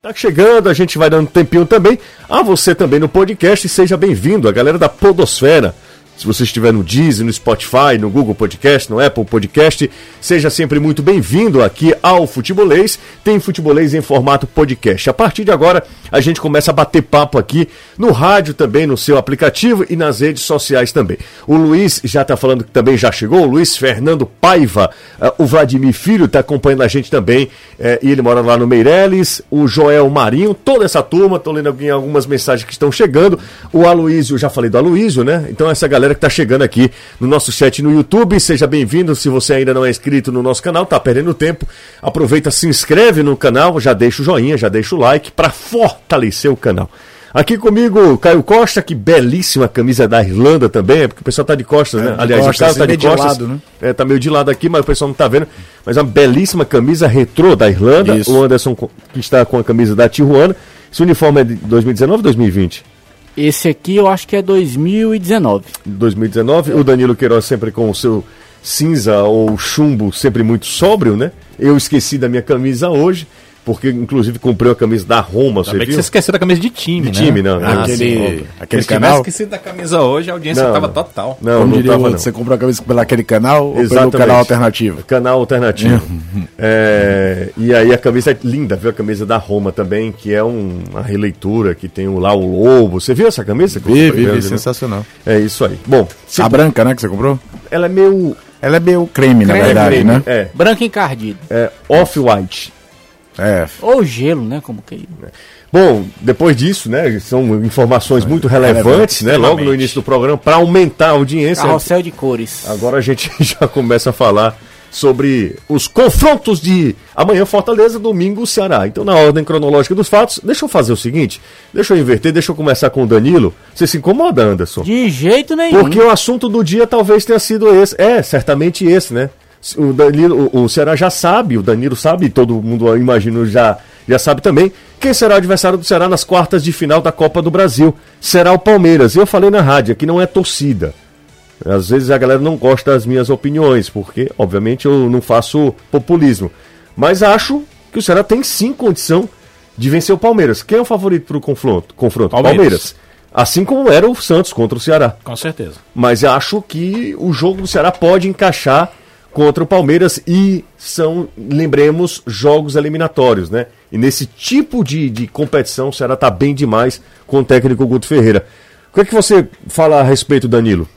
Tá chegando, a gente vai dando tempinho também. A você também no podcast, seja bem-vindo, a galera da Podosfera. Se você estiver no Deezer, no Spotify, no Google Podcast, no Apple Podcast, seja sempre muito bem-vindo aqui ao Futebolês. Tem Futebolês em formato podcast. A partir de agora, a gente começa a bater papo aqui no rádio também, no seu aplicativo e nas redes sociais também. O Luiz já está falando que também já chegou, o Luiz Fernando Paiva, uh, o Vladimir Filho está acompanhando a gente também, uh, e ele mora lá no Meireles, o Joel Marinho, toda essa turma, estou lendo algumas mensagens que estão chegando. O Aloísio, já falei do Aloísio, né? Então essa galera que está chegando aqui no nosso chat no YouTube, seja bem-vindo. Se você ainda não é inscrito no nosso canal, tá perdendo tempo, aproveita, se inscreve no canal, já deixa o joinha, já deixa o like para fortalecer o canal. Aqui comigo, Caio Costa, que belíssima camisa da Irlanda também, porque o pessoal tá de costas, né? É, de Aliás, costas, o Caio tá meio de de costas. lado, né? É, tá meio de lado aqui, mas o pessoal não tá vendo. Mas uma belíssima camisa retrô da Irlanda. Isso. O Anderson, que está com a camisa da Tijuana. Esse uniforme é de 2019 ou 2020? Esse aqui eu acho que é 2019. 2019. O Danilo Queiroz sempre com o seu cinza ou chumbo sempre muito sóbrio, né? Eu esqueci da minha camisa hoje, porque inclusive comprei a camisa da Roma, você bem que viu? você esqueceu da camisa de time, De né? time, não. Ah, aquele sim. aquele Se tivesse canal. esquecido da camisa hoje, a audiência Não, tava total. Não, Como não diria tava outro, não. você comprou a camisa pela aquele canal ou pelo Exatamente. canal alternativo? Canal alternativo. É, e aí a camisa é linda, viu? A camisa da Roma também, que é um- uma releitura, que tem o- lá o lobo. Você viu essa camisa? Vi, vi, vi, Né? sensacional. É isso aí. Bom, se- A branca, né, que você comprou? ela é meio Ela é meio creme, na Creme, verdade, creme, né? É, Branco encardido. é off-white. É. Ou gelo, né? Como que Bom, depois disso, né, são informações muito relevantes, né, logo no início do programa, para aumentar a audiência. Carrossel de cores. Agora a gente já começa a falar sobre os confrontos de amanhã Fortaleza, domingo Ceará. Então, na ordem cronológica dos fatos, deixa eu fazer o seguinte, deixa eu inverter, deixa eu começar com o Danilo. Você se incomoda, Anderson? De jeito nenhum. Porque o assunto do dia talvez tenha sido esse. É, certamente esse, né? O Danilo, o, o Ceará já sabe, o Danilo sabe, todo mundo imagino já, já sabe também, quem será o adversário do Ceará nas quartas de final da Copa do Brasil. Será o Palmeiras. Eu falei na rádio, aqui não é torcida. Às vezes a galera não gosta das minhas opiniões, porque, obviamente, eu não faço populismo. Mas acho que o Ceará tem sim condição de vencer o Palmeiras. Quem é o favorito para o confronto? confronto? Palmeiras. Assim como era o Santos contra o Ceará. Com certeza. Mas acho que o jogo do Ceará pode encaixar contra o Palmeiras e são, lembremos, jogos eliminatórios, né? E nesse tipo de, de competição o Ceará tá bem demais com o técnico Guto Ferreira. O que é que você fala a respeito, Danilo?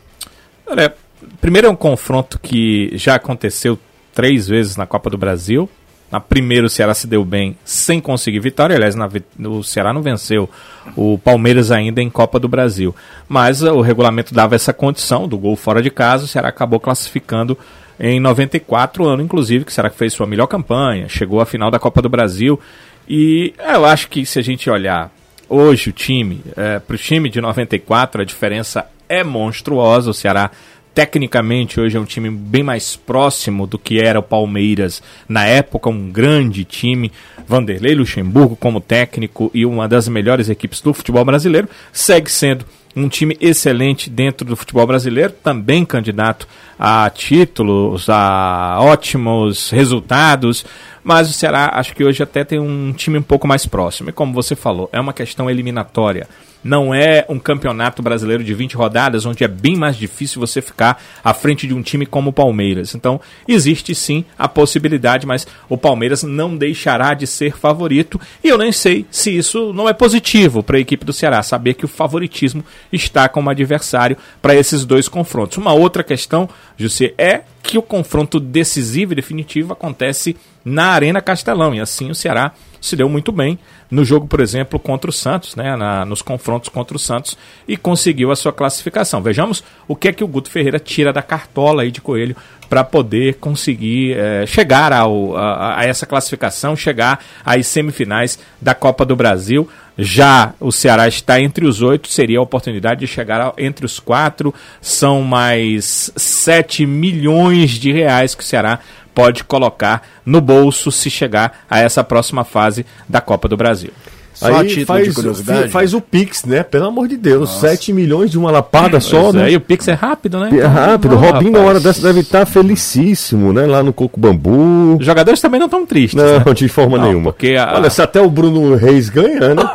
Olha, primeiro é um confronto que já aconteceu três vezes na Copa do Brasil. Na primeira o Ceará se deu bem sem conseguir vitória. Aliás, na o Ceará não venceu o Palmeiras ainda em Copa do Brasil. Mas o regulamento dava essa condição do gol fora de casa. O Ceará acabou classificando em 94, ano inclusive que o Ceará fez sua melhor campanha, chegou à final da Copa do Brasil. E eu acho que se a gente olhar hoje o time, para o time de 94, a diferença é monstruosa. O Ceará, tecnicamente, hoje é um time bem mais próximo do que era o Palmeiras na época, um grande time. Vanderlei Luxemburgo como técnico e uma das melhores equipes do futebol brasileiro. Segue sendo um time excelente dentro do futebol brasileiro, também candidato a títulos, a ótimos resultados, mas o Ceará acho que hoje até tem um time um pouco mais próximo. E como você falou, é uma questão eliminatória. Não é um campeonato brasileiro de 20 rodadas, onde é bem mais difícil você ficar à frente de um time como o Palmeiras. Então, existe sim a possibilidade, mas o Palmeiras não deixará de ser favorito. E eu nem sei se isso não é positivo para a equipe do Ceará, saber que o favoritismo está como adversário para esses dois confrontos. Uma outra questão, José, é que o confronto decisivo e definitivo acontece na Arena Castelão. E assim o Ceará se deu muito bem no jogo, por exemplo, contra o Santos, né, na- nos confrontos contra o Santos, e conseguiu a sua classificação. Vejamos o que é que o Guto Ferreira tira da cartola aí de Coelho para poder conseguir eh, chegar ao, a, a essa classificação, chegar às semifinais da Copa do Brasil. Já o Ceará está entre os oito, seria a oportunidade de chegar entre os quatro. São mais 7 milhões de reais que o Ceará pode colocar no bolso se chegar a essa próxima fase da Copa do Brasil. Só a Aí título faz, de curiosidade. faz o Pix, né? Pelo amor de Deus, 7 milhões de uma lapada só, Pois é, né? e o Pix é rápido, né? É rápido. Ô, Robinho, na hora dessa, deve estar felicíssimo, né? Lá no Coco Bambu. Os jogadores também não estão tristes, Não, né? de forma Não, nenhuma. porque a- Olha, se até o Bruno Reis ganha, né?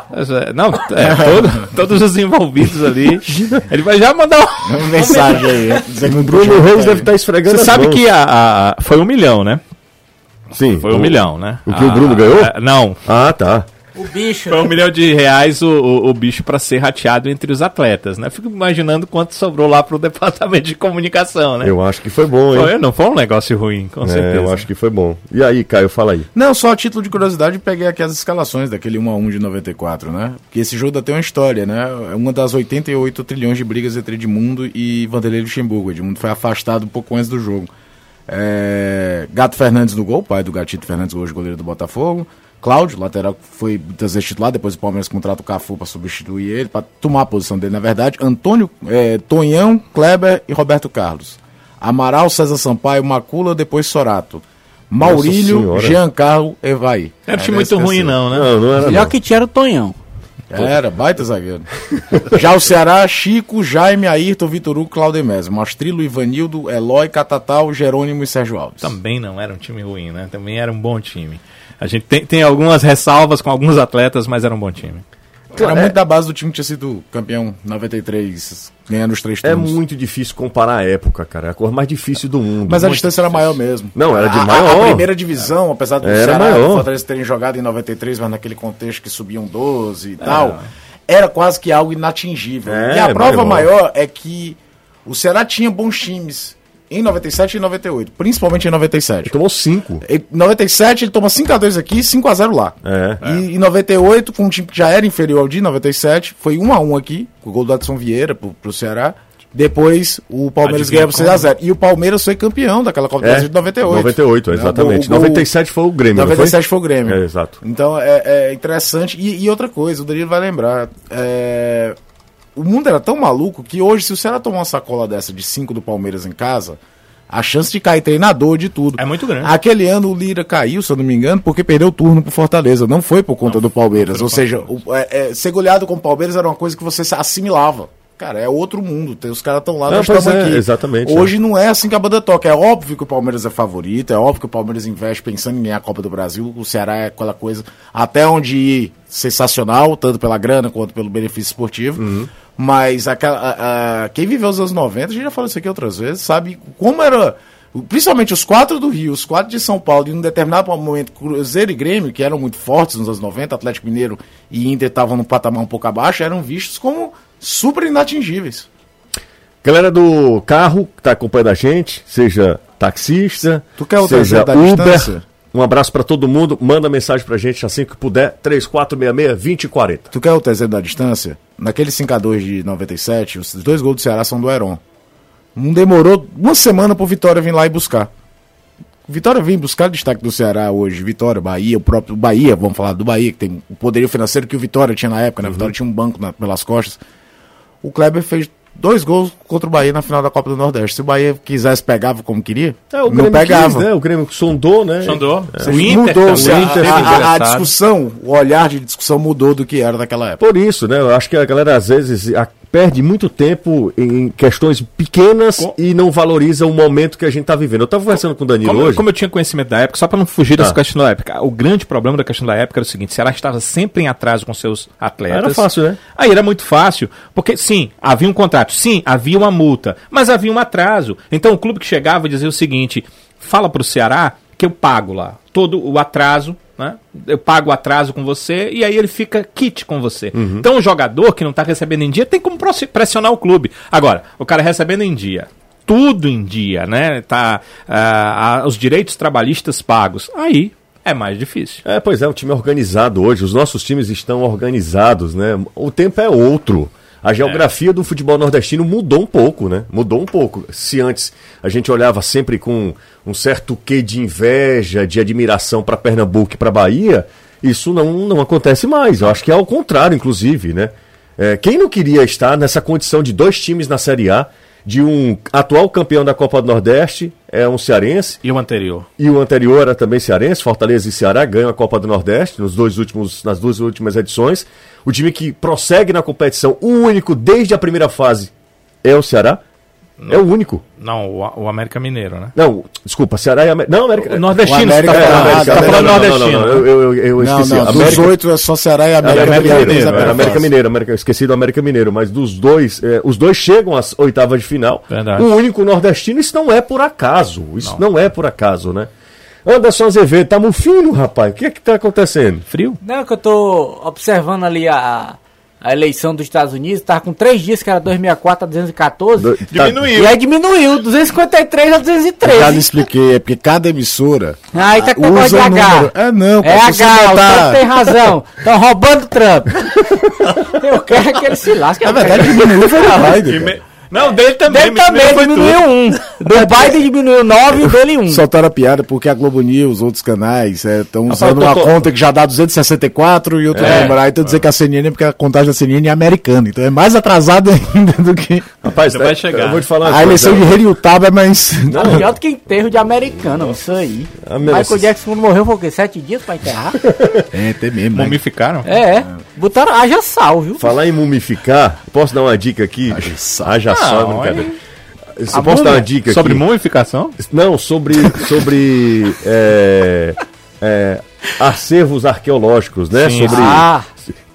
É, Não, é, todo- todos os envolvidos ali. Ele vai já mandar um. Uma mensagem aí. né? O Bruno Reis deve estar esfregando Você sabe mãos. que a, a- foi um milhão, né? Sim. Foi um o- milhão, né? o que o A- Bruno ganhou? a- não, Ah, tá. O bicho. foi um milhão de reais o, o, o bicho para ser rateado entre os atletas, né? Fico imaginando quanto sobrou lá pro departamento de comunicação, né? Eu acho que foi bom, hein? Foi, não foi um negócio ruim, com É, certeza. eu acho que foi bom. E aí, Caio, fala aí. Não, só a título de curiosidade, peguei aqui as escalações daquele 1x1 de 94, né? Porque esse jogo tem uma história, né? É uma das 88 trilhões de brigas entre Edmundo e Vanderlei Luxemburgo. Edmundo foi afastado um pouco antes do jogo. É, Gato Fernandes no gol, pai do Gatito Fernandes, hoje goleiro do Botafogo. Cláudio, lateral que foi muitas vezes titular, depois o Palmeiras contrata o Cafu para substituir ele, para tomar a posição dele, na verdade. Antônio, é, Tonhão, Kleber e Roberto Carlos. Amaral, César Sampaio, Macula, depois Sorato. Maurílio. Giancarlo, Evaí. Era um time Era muito ruim, não, né? Não, não era Melhor não. que tinha era o Tonhão. Era, baita zagueiro. Já o Ceará, Chico, Jaime, Ayrton, Vitor Hugo, Claudemésio. Mastrilo, Ivanildo, Eloy, Catatal, Jerônimo e Sérgio Alves. Também não era um time ruim, né? Também era um bom time. A gente tem, tem algumas ressalvas com alguns atletas, mas era um bom time. Era É. muito da base do time que tinha sido campeão 93, ganhando os três É turnos. muito difícil comparar a época, cara. É a cor mais difícil do mundo. Mas a distância era maior mesmo. Não, era de A- maior. A, primeira divisão, apesar do Era Ceará e maior. do Fortaleza terem jogado em 93, mas naquele contexto que subiam 12 e tal, era quase que algo inatingível. É, e a prova maior. maior é que o Ceará tinha bons times em 97 e 98, principalmente em 97. Tomou cinco. Em 97 ele toma 5x2 aqui e 5x0 lá. É. E em 98, com um time que já era inferior ao de 97, foi 1x1 aqui, com o gol do Adson Vieira pro, pro Ceará. Depois o Palmeiras ganha por 6x0. E o Palmeiras foi campeão daquela Copa do É, Brasil de 98. 98, Né? exatamente. O gol- 97 foi o Grêmio, não 97 foi o Grêmio. É, exato. Então é, é interessante. E, e outra coisa, o Danilo vai lembrar. é, o mundo era tão maluco que hoje, se o Ceará tomar uma sacola dessa de 5 do Palmeiras em casa, a chance de cair treinador de tudo. É muito grande. Aquele ano o Lira caiu, se eu não me engano, porque perdeu o turno pro Fortaleza. Não foi por conta do Palmeiras. Ou seja, o- é- é, ser goleado com o Palmeiras era uma coisa que você se assimilava. Cara, é outro mundo. Tem- Os caras estão lá, Não, nós estamos é, aqui. exatamente, Hoje não é assim que a banda toca. É óbvio que o Palmeiras é favorito, é óbvio que o Palmeiras investe pensando em ganhar a Copa do Brasil. O Ceará é aquela coisa até onde ir sensacional, tanto pela grana quanto pelo benefício esportivo. Uhum. Mas aquela, a- a- quem viveu os anos 90, a gente já falou isso aqui outras vezes, sabe como era. Principalmente os quatro do Rio, os quatro de São Paulo, e num determinado momento, Cruzeiro e Grêmio, que eram muito fortes nos anos 90, Atlético Mineiro e Inter estavam num patamar um pouco abaixo, eram vistos como super inatingíveis. Galera do carro que tá acompanhando a gente, seja taxista, Tu quer o seja da Uber. Um abraço pra todo mundo. Manda mensagem pra gente assim que puder. 3466-2040. Tu quer o terceiro da distância? Naquele 5x2 de 97, os dois gols do Ceará são do Heron. Não demorou uma semana pro Vitória vir lá e buscar. Vitória vem buscar destaque do Ceará hoje. Vitória, Bahia, o próprio Bahia, vamos falar do Bahia, que tem o poderio financeiro que o Vitória tinha na época, né? O Vitória tinha um banco na- pelas costas. O Kleber fez dois gols contra o Bahia na final da Copa do Nordeste. Se o Bahia quisesse, pegava como queria, É, o não Grêmio pegava. quis, né? O Grêmio sondou, né? Sondou. Você O Inter mudou, a- a, a- discussão, o olhar de discussão mudou do que era naquela época. Por isso, né? Eu acho que a galera às vezes a- perde muito tempo em questões pequenas Com- e não valoriza o momento que a gente tá vivendo. Eu tava conversando com o Danilo Como, hoje. como eu tinha conhecimento da época, só para não fugir dessa Ah. questão da época, o grande problema da questão da época era o seguinte: o Ceará estava sempre em atraso com seus atletas. Era fácil, né? Aí era muito fácil, porque sim, havia um contrato, sim, havia uma multa, mas havia um atraso. Então o clube que chegava dizia o seguinte: fala para o Ceará que eu pago lá todo o atraso. Né? Eu pago atraso com você e aí ele fica kit com você. Uhum. Então o jogador que não está recebendo em dia tem como pressionar o clube. Agora, o cara recebendo em dia, tudo em dia, né? Tá, ah, os direitos trabalhistas pagos. Aí é mais difícil. É, pois é, o time é organizado hoje. Os nossos times estão organizados, né? O tempo é outro. A geografia do futebol nordestino mudou um pouco, né? Mudou um pouco. Se antes a gente olhava sempre com um certo quê de inveja, de admiração para Pernambuco e para Bahia, isso não, não acontece mais. Eu acho que é ao contrário, inclusive, né? É, quem não queria estar nessa condição de dois times na Série A de um atual campeão da Copa do Nordeste, é um cearense, E o anterior? e o anterior era também cearense, Fortaleza e Ceará ganham a Copa do Nordeste nos dois últimos, nas duas últimas edições. O time que prossegue na competição, o único desde a primeira fase, é o Ceará. É o único. Não, o, o América Mineiro, né? Não, desculpa, Ceará e América. Não, América. O nordestino, O América é, tá falando, América, você tá falando não, não, não, nordestino. não, eu, eu, eu Não, esqueci. não, dos América- oito é só Ceará e América, América Mineiro, Mineiro, América América Fácil. Mineiro, América, esqueci do América Mineiro, mas dos dois, eh, os dois chegam às oitavas de final. Verdade. O único nordestino, isso não é por acaso. Isso não, é por acaso, né? Anderson Azevedo, tá mufino, rapaz. O que é que tá acontecendo? Frio? Não, que eu tô observando ali a, a eleição dos Estados Unidos, tava com três dias, que era 2004 a 214. Do- Diminuiu. E aí diminuiu, 253 a Eu já lhe 213. expliquei, é porque cada emissora Aí tá com de usa o H. número. É não, É H, o Trump tem razão. Estão roubando Trump. Eu quero que ele se lasque. Na verdade, diminuiu foi o cara. Não, dele também. Dele também foi diminuiu tudo. um. Do Biden diminuiu nove e o dele um. Soltaram a piada porque a Globo News, outros canais, estão usando tô- uma tô- conta que já dá 264 e outro É. número. Aí estão dizendo que a CNN é porque a contagem da CNN é americana. Então é mais atrasado ainda do que. Rapaz, Você vai eh, chegar. eu vou te falar uma A coisa. eleição de Heriutaba é mais. Tá pior do que enterro de americano, isso aí. Ah, meu, Michael Jackson quando morreu foi o quê? Sete dias pra enterrar? É, tem mesmo. Né? Mumificaram? É, botaram haja sal, viu? Falar em mumificar, posso dar uma dica aqui? Haja sal. Haja Não, sal, brincadeira. Eu posso dar uma dica Sobre aqui? mumificação? Não, sobre, sobre é, é, acervos arqueológicos, né? Sim, sobre Ah,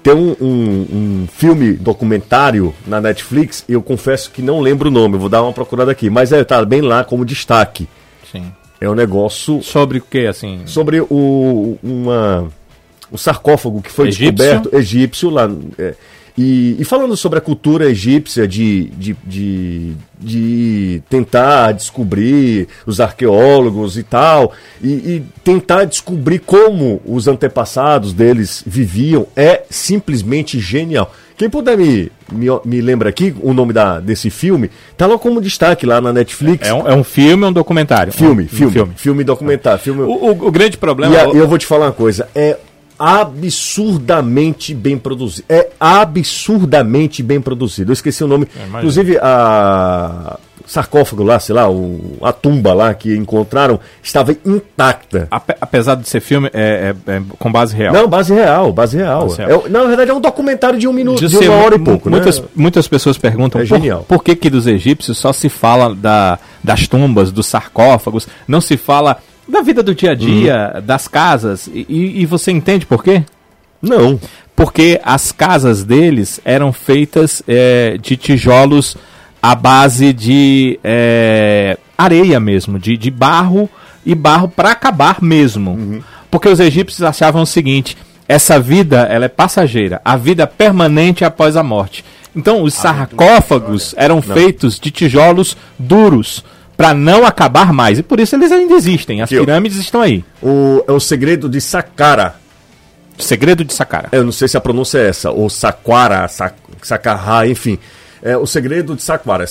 tem um, um- um filme documentário na Netflix. Eu confesso que não lembro o nome. Vou dar uma procurada aqui, mas é, tá bem lá como destaque. Sim. É um negócio Sobre o que, assim? sobre o uma o sarcófago que foi Egípcio? descoberto egípcio lá é, e, e falando sobre a cultura egípcia de, de, de, de tentar descobrir os arqueólogos e tal e, e tentar descobrir como os antepassados deles viviam é simplesmente genial quem puder me, me, me lembra aqui o nome da, desse filme, tá lá como destaque lá na Netflix. É um, é um filme ou um documentário? filme, Um filme, filme, documentário. Filme, O, o- o grande problema... e a- o- eu vou te falar uma coisa, é absurdamente bem produzido. É absurdamente bem produzido. Eu esqueci o nome. imagino. Inclusive, a sarcófago lá, sei lá, o- a tumba lá que encontraram estava intacta. ape- apesar de ser filme, é, é- é com base real. Não, base real, base real. Base real. É, na verdade, é um documentário de um minuto, de, De ser uma hora e pouco, muitas, né? muitas pessoas perguntam É por, genial. por que, que dos egípcios só se fala da, das tumbas, dos sarcófagos, não se fala da vida do dia a dia, Uhum. das casas. E, e- você entende por quê? Não. Porque as casas deles eram feitas é, de tijolos à base de é, areia mesmo, de, de barro e barro para acabar mesmo. Porque os egípcios achavam o seguinte: essa vida ela é passageira, a vida permanente é após a morte. Então os sarcófagos eram feitos de tijolos duros para não acabar mais e por isso eles ainda existem. As ó. pirâmides estão aí. O, é o segredo de Saqqara. Segredo de Saqqara. Eu não sei se a pronúncia é essa, ou Saquara, Sa- Sacarra, enfim. É o segredo de Saquara.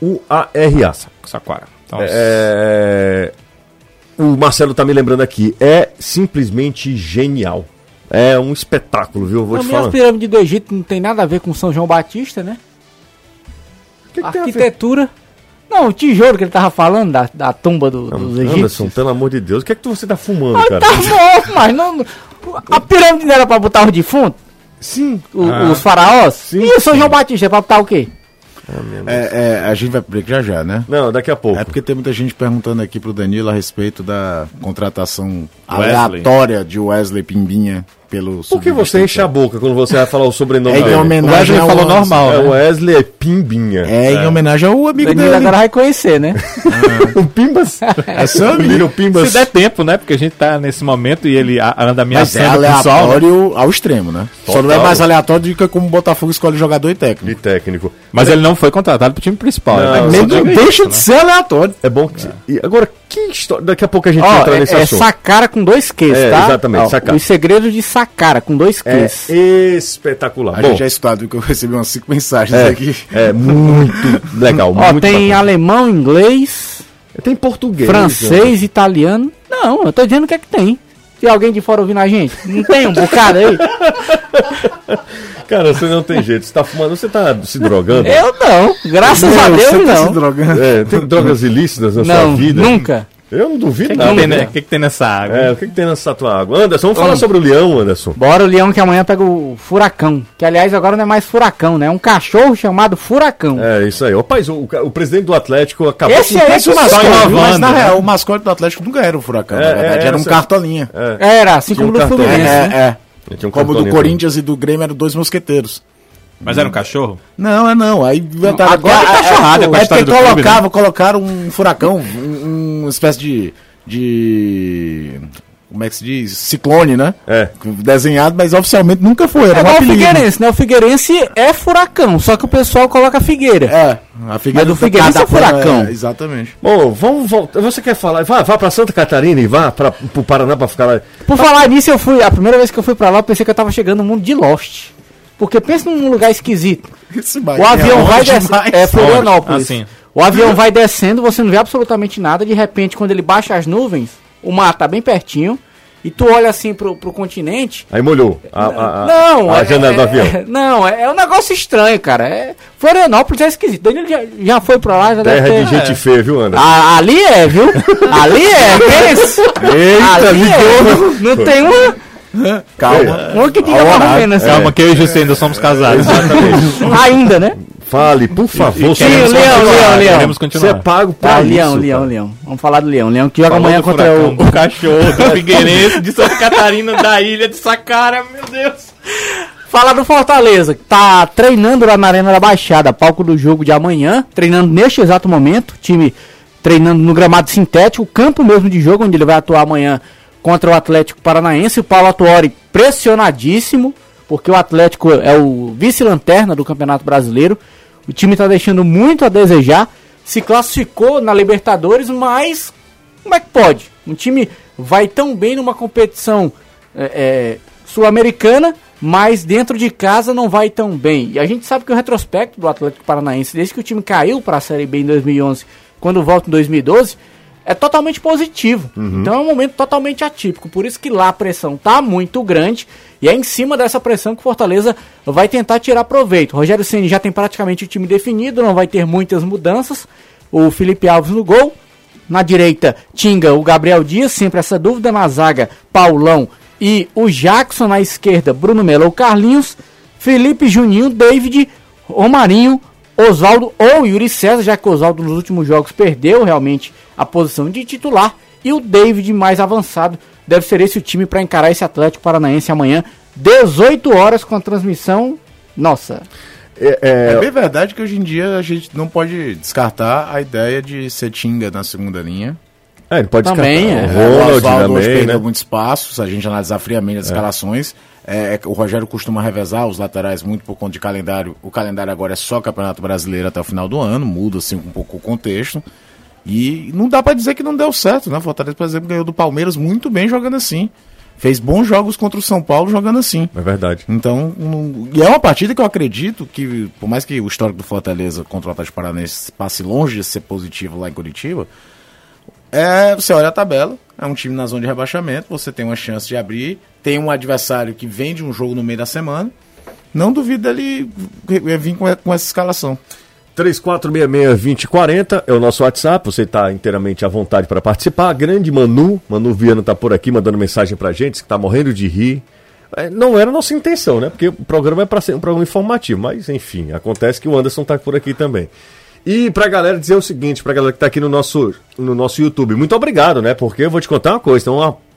S-A-Q-U-A-R-A. Saqqara. Então, É, o Marcelo tá me lembrando aqui. É simplesmente genial. É um espetáculo, viu? Vou Pra te mim, as falar. pirâmides do Egito não tem nada a ver com São João Batista, né? O que que tem a ver? Arquitetura. Não, o tijolo que ele tava falando da, da tumba do- dos egípcios. Anderson, pelo amor de Deus, o que é que você tá fumando, Ai, cara? tá morto, mas não. não- A pirâmide não era pra botar os defuntos? Sim. O- Ah. Os faraós? Sim, e o São João Batista é pra botar o quê? É, é, a gente vai pro break já já, né? Não, daqui a pouco. É porque tem muita gente perguntando aqui pro Danilo a respeito da contratação Wesley. aleatória de Wesley Pimbinha pelo Por que você enche a boca quando você vai falar o sobrenome É em dele? homenagem Wesley ao falou Anderson. normal, É, né? o Wesley é Pimbinha. É, em homenagem ao amigo Danilo dele. agora vai conhecer, né? O Pimbas? É seu O amigo. Little Pimbas. Se der tempo, né? Porque a gente tá nesse momento e ele a- anda Mas é ameaçando o pessoal. né? aleatório ao extremo, né? Só não é mais aleatório do que como o Botafogo escolhe jogador e De técnico. técnico. Mas ele não foi contratado pro time principal. Não, né? não, Só deixa isso, de né? ser aleatório. É bom que. E agora, que história. Daqui a pouco a gente Ó, entra é, nesse é assunto. Sacara com dois Qs, É, tá? exatamente, Ó, Sacara. Os segredos de Sacara com dois É Qs. espetacular. A Bom, gente já estudado, porque eu recebi umas cinco mensagens é, aqui. é muito legal. Ó, muito tem bacana. alemão, inglês, Tem português. francês, italiano. Não, eu tô dizendo o que é que tem. Se alguém de fora ouvindo a gente, não tem um bocado aí? Cara, você não tem jeito. Você tá fumando, você tá se drogando? Eu não, graças a Deus Você tá se não. drogando. É, tem drogas ilícitas na Não, sua vida? nunca. Eu não duvido O que, nada. tem, né? né? que, que tem nessa água? É, o que, que tem nessa tua água? Anderson, vamos falar Vamos. sobre o leão, Anderson. Bora o leão que amanhã pega o furacão. Que aliás agora não é mais furacão, né? É um cachorro chamado furacão. É, isso aí. Ô, Paz, o, o presidente do Atlético acabou Esse com é que o mascote, inovando, Mas na né? real, o mascote do Atlético nunca era o Furacão, É, na verdade. é, era um essa- cartolinha. Era, assim Tinha como um do Fluminense. É, né? é. Um Como o do cartolinho Corinthians e do Grêmio eram dois mosqueteiros. Mas era um cachorro? Não, é não. Aí inventaram. agora é é, cachorrada é, com a é porque do clube, colocava, colocaram um furacão, um, uma espécie de. de. Como é que se diz? Ciclone, né? É. Desenhado, mas oficialmente nunca foi. Era É um o. Figueirense, né? O Figueirense é furacão, só que o pessoal coloca figueira. É, a figura Mas o Figueirense é furacão. exatamente. Bom, vamos voltar. Você quer falar? Vá, vá pra Santa Catarina e vá pra, pro Paraná pra ficar lá. Por falar nisso, eu fui. A primeira vez que eu fui pra lá, eu pensei que eu tava chegando no mundo de Lost. Porque pensa num lugar esquisito. Esse O bike é avião vai. É Florianópolis. Ah, sim. O avião vai descendo, você não vê absolutamente nada. De repente, quando ele baixa as nuvens, o mar tá bem pertinho. E tu olha assim pro, pro continente. Aí molhou a, a, a, não, a é- janela do é- avião. é- não, é, é um negócio estranho, cara. É, Florianópolis é esquisito. Danilo já, já foi pra lá, já Terra deve de ter. gente feia, viu, Anderson? Ah, ali é, viu? Ali é, pensa. Eita, ali é. Não tem uma, Calma. uma que diga Ao mais ou menos. Calma, que eu e o José ainda somos casados. Ainda, né? Fale, por favor. Sim, o Leão, Leão, Leão. Queremos Você é continuar. pago pra Tá, isso. Leão, cara. Leão, Leão. Vamos falar do Leão. Leão que joga Falou amanhã contra furacão, o. do cachorro, do Figueirense, de Santa Catarina, da ilha de Sacara, meu Deus. Falar do Fortaleza, que tá treinando lá na Arena da Baixada, palco do jogo de amanhã, treinando neste exato momento, time treinando no gramado sintético, campo mesmo de jogo, onde ele vai atuar amanhã contra o Atlético Paranaense. O Paulo Atuori pressionadíssimo, porque o Atlético é o vice-lanterna do Campeonato Brasileiro. O time tá deixando muito a desejar. Se classificou na Libertadores, mas como é que pode? Um time vai tão bem numa competição é, é, sul-americana, mas dentro de casa não vai tão bem. E a gente sabe que o retrospecto do Atlético Paranaense, desde que o time caiu para a Série B em 2011, quando volta em 2012, é totalmente positivo. Então é um momento totalmente atípico. Por isso que lá a pressão tá muito grande e é em cima dessa pressão que o Fortaleza vai tentar tirar proveito. O Rogério Ceni já tem praticamente o time definido, não vai ter muitas mudanças. O Felipe Alves no gol, na direita, Tinga, o Gabriel Dias, sempre essa dúvida. Na zaga, Paulão e o Jackson. Na esquerda, Bruno Melo ou Carlinhos. Felipe Juninho, David, Romarinho, Oswaldo ou Yuri César, já que o Oswaldo nos últimos jogos perdeu realmente a posição de titular. E o David mais avançado deve ser esse o time para encarar esse Atlético Paranaense amanhã, 18 horas com a transmissão. Nossa, É, É é, bem verdade que hoje em dia a gente não pode descartar a ideia de ser Tinga na segunda linha. é, ele pode Também, descartar. é. O o Ronald Oswaldo hoje também, perdeu né? muito espaço, se a gente analisar friamente as escalações. É, é o Rogério costuma revezar os laterais muito por conta de calendário. O calendário agora é só Campeonato Brasileiro até o final do ano, muda assim um pouco o contexto. E não dá pra dizer que não deu certo, né? Fortaleza, por exemplo, ganhou do Palmeiras muito bem jogando assim. Fez bons jogos contra o São Paulo jogando assim. É verdade. Então, não- e é uma partida que eu acredito que, por mais que o histórico do Fortaleza contra o Atlético Paranaense passe longe de ser positivo lá em Curitiba, é, você olha a tabela, é um time na zona de rebaixamento, você tem uma chance de abrir, tem um adversário que vem de um jogo no meio da semana, não duvido dele vir com, com essa escalação. 3466-2040 é o nosso WhatsApp, você está inteiramente à vontade para participar. Grande Manu, Manu Viana está por aqui mandando mensagem para gente, que está morrendo de rir. É, Não era a nossa intenção, né? Porque o programa é para ser um programa informativo, mas enfim, acontece que o Anderson está por aqui também. E pra galera dizer o seguinte, pra galera que tá aqui no nosso, no nosso YouTube, muito obrigado, né? Porque eu vou te contar uma coisa, tem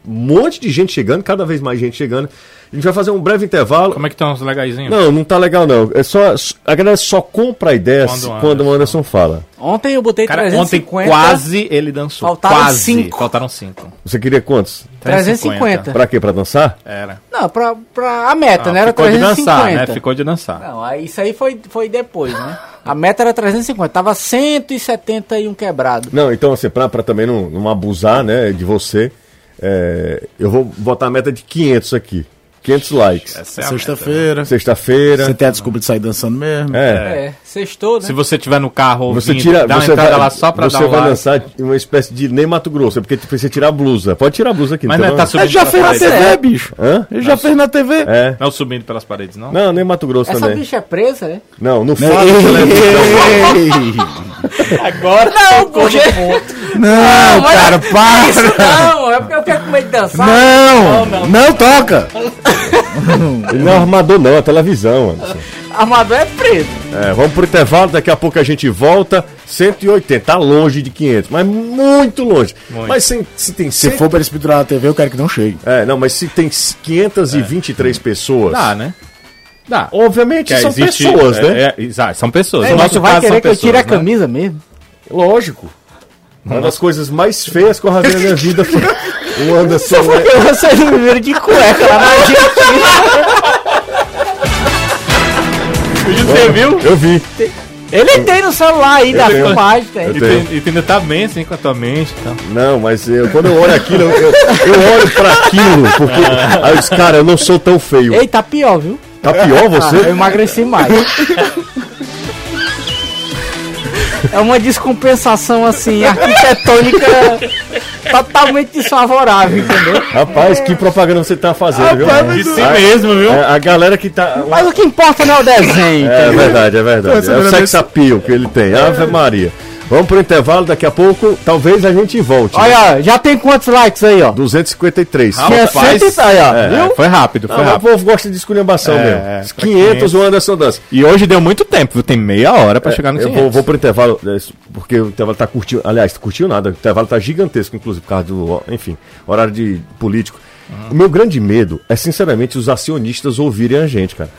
um monte de gente chegando, cada vez mais gente chegando. A gente vai fazer um breve intervalo. Como é que estão os legaizinhos? Não, não tá legal não. É só a galera só compra ideias Quando o quando, o Anderson fala. ontem eu botei Cara, 350. ontem quase ele dançou. Faltaram quase. cinco. Faltaram cinco. Você queria quantos? 350. Pra quê? Pra dançar? Era. Não, pra, pra a meta, Não, né? Era ficou de 350. dançar, né? Ficou de dançar. Não, aí isso aí foi, foi depois, né? A meta era 350, tava 171 quebrado. Não, então assim, pra, pra também não, não abusar, né, de você, é, eu vou botar a meta de 500 aqui. 500 likes. Essa é a meta, né? Sexta-feira. Sexta-feira. Você tem a desculpa de sair dançando mesmo. É. É, sextou, né? Se você tiver no carro Você ouvindo, tira, dá uma você entrada vai, lá só pra você dar um vai like. lançar uma espécie de nem Mato Grosso, é porque tu precisa tirar a blusa. Pode tirar a blusa aqui. Mas tem não é tá problema. Ele já subindo fez na pelas paredes. TV, bicho. Hã? Ele já fez na TV. É. Não subindo pelas paredes, não? Não, nem Mato Grosso Essa também. bicha é presa, é? Não, não fala. Agora Não, porque... Não, mas- cara, Isso para. não, é porque eu quero com medo de dançar. Não, não toca. Ele não é armador, não, é televisão. Anderson. Armador é preso. É, vamos pro intervalo, daqui a pouco a gente volta. 180, tá longe de 500, mas muito longe. Muito. Mas se, se tem Se cento- for pra eles pendurar na TV, eu quero que não chegue. É, não, mas se tem 523 pessoas. Dá, né? Dá. Obviamente Que são existe- pessoas, é, né? é, exato, são pessoas. É, No nosso vai caso, querer são que eu tire a pessoas, né? camisa mesmo? Lógico. Uma das coisas mais feias que eu vi na minha vida foi o Anderson. é- Porque vocês me viram de cueca lá na Argentina. Você viu? Eu vi. Ele tem no celular aí da tenho. filmagem, tem. Eu E e tu ainda tá bem assim com a tua mente. Então. Não, mas eu, quando eu olho aquilo, eu, eu, eu olho pra aquilo, porque. Aí os caras, eu não sou tão feio. Ei, tá pior, viu? Tá pior Ah, eu você? emagreci mais. É uma descompensação assim, arquitetônica totalmente desfavorável, entendeu? Rapaz, que propaganda você tá fazendo, viu? De si mesmo, viu? É, a galera que tá. Mas o que importa não é o desenho. É entendeu? verdade, é verdade. É o sex appeal que ele tem. Ave Maria. Vamos pro intervalo, daqui a pouco talvez a gente volte. Olha, já tem quantos likes aí, ó? 253. Tinha Rapaz, e- aí, ó, é, viu? Foi rápido, foi Ah, mas o rápido. povo gosta de esculhambação É, mesmo. é, 500 o Anderson Dança. E hoje deu muito tempo, viu? Tem meia hora pra chegar no Eu 500. vou, vou pro intervalo, é, porque o intervalo tá curtinho. Aliás, curtiu nada. O intervalo tá gigantesco, inclusive, por causa do, enfim, horário de político. O meu grande medo é, sinceramente, os acionistas ouvirem a gente, cara.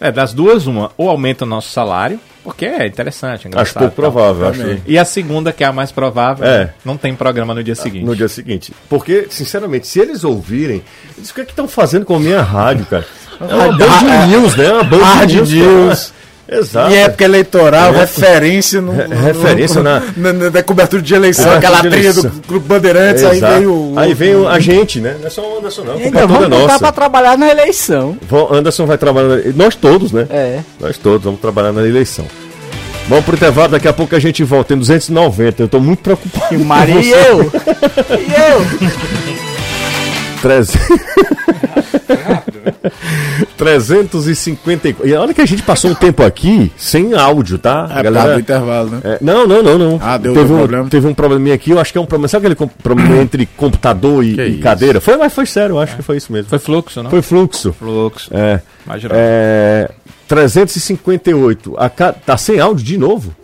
É, das duas, uma. Ou aumenta o nosso salário, porque é interessante, é Acho engraçado. pouco e tal. provável. Acho Também. E a segunda, que é a mais provável, É. não tem programa no dia seguinte. no dia seguinte. Porque, sinceramente, se eles ouvirem, eles o que é que estão fazendo com a minha rádio, cara? É uma Band News, né? É uma Band News. News. Exato. Em época eleitoral, É. referência no, Re- no- referência na- na, na- cobertura de eleição, Cobertura aquela trilha do. Grupo Bandeirantes, aí veio o. Aí vem o- a gente, né? Não é só o Anderson, não. A Ainda vamos é nossa. pra trabalhar na eleição. Vão- Anderson vai trabalhar. na- Nós todos, né? É. Nós todos vamos trabalhar na eleição. Vamos pro intervalo, daqui a pouco a gente volta. Tem 290. Eu tô muito preocupado. E Maria e eu. E eu. 300. 354. E olha que a gente passou um tempo aqui sem áudio, tá? É, galera... do intervalo, né? É, não, não, não, não. Ah, deu teve um problema? Teve um probleminha aqui, eu acho que é um problema. Sabe aquele com- problema entre computador e, e cadeira? Foi, mas foi sério, eu acho que foi isso mesmo. Foi fluxo, não? Foi fluxo. fluxo. É. Imagina. É, 358. A ca... Tá sem áudio de novo?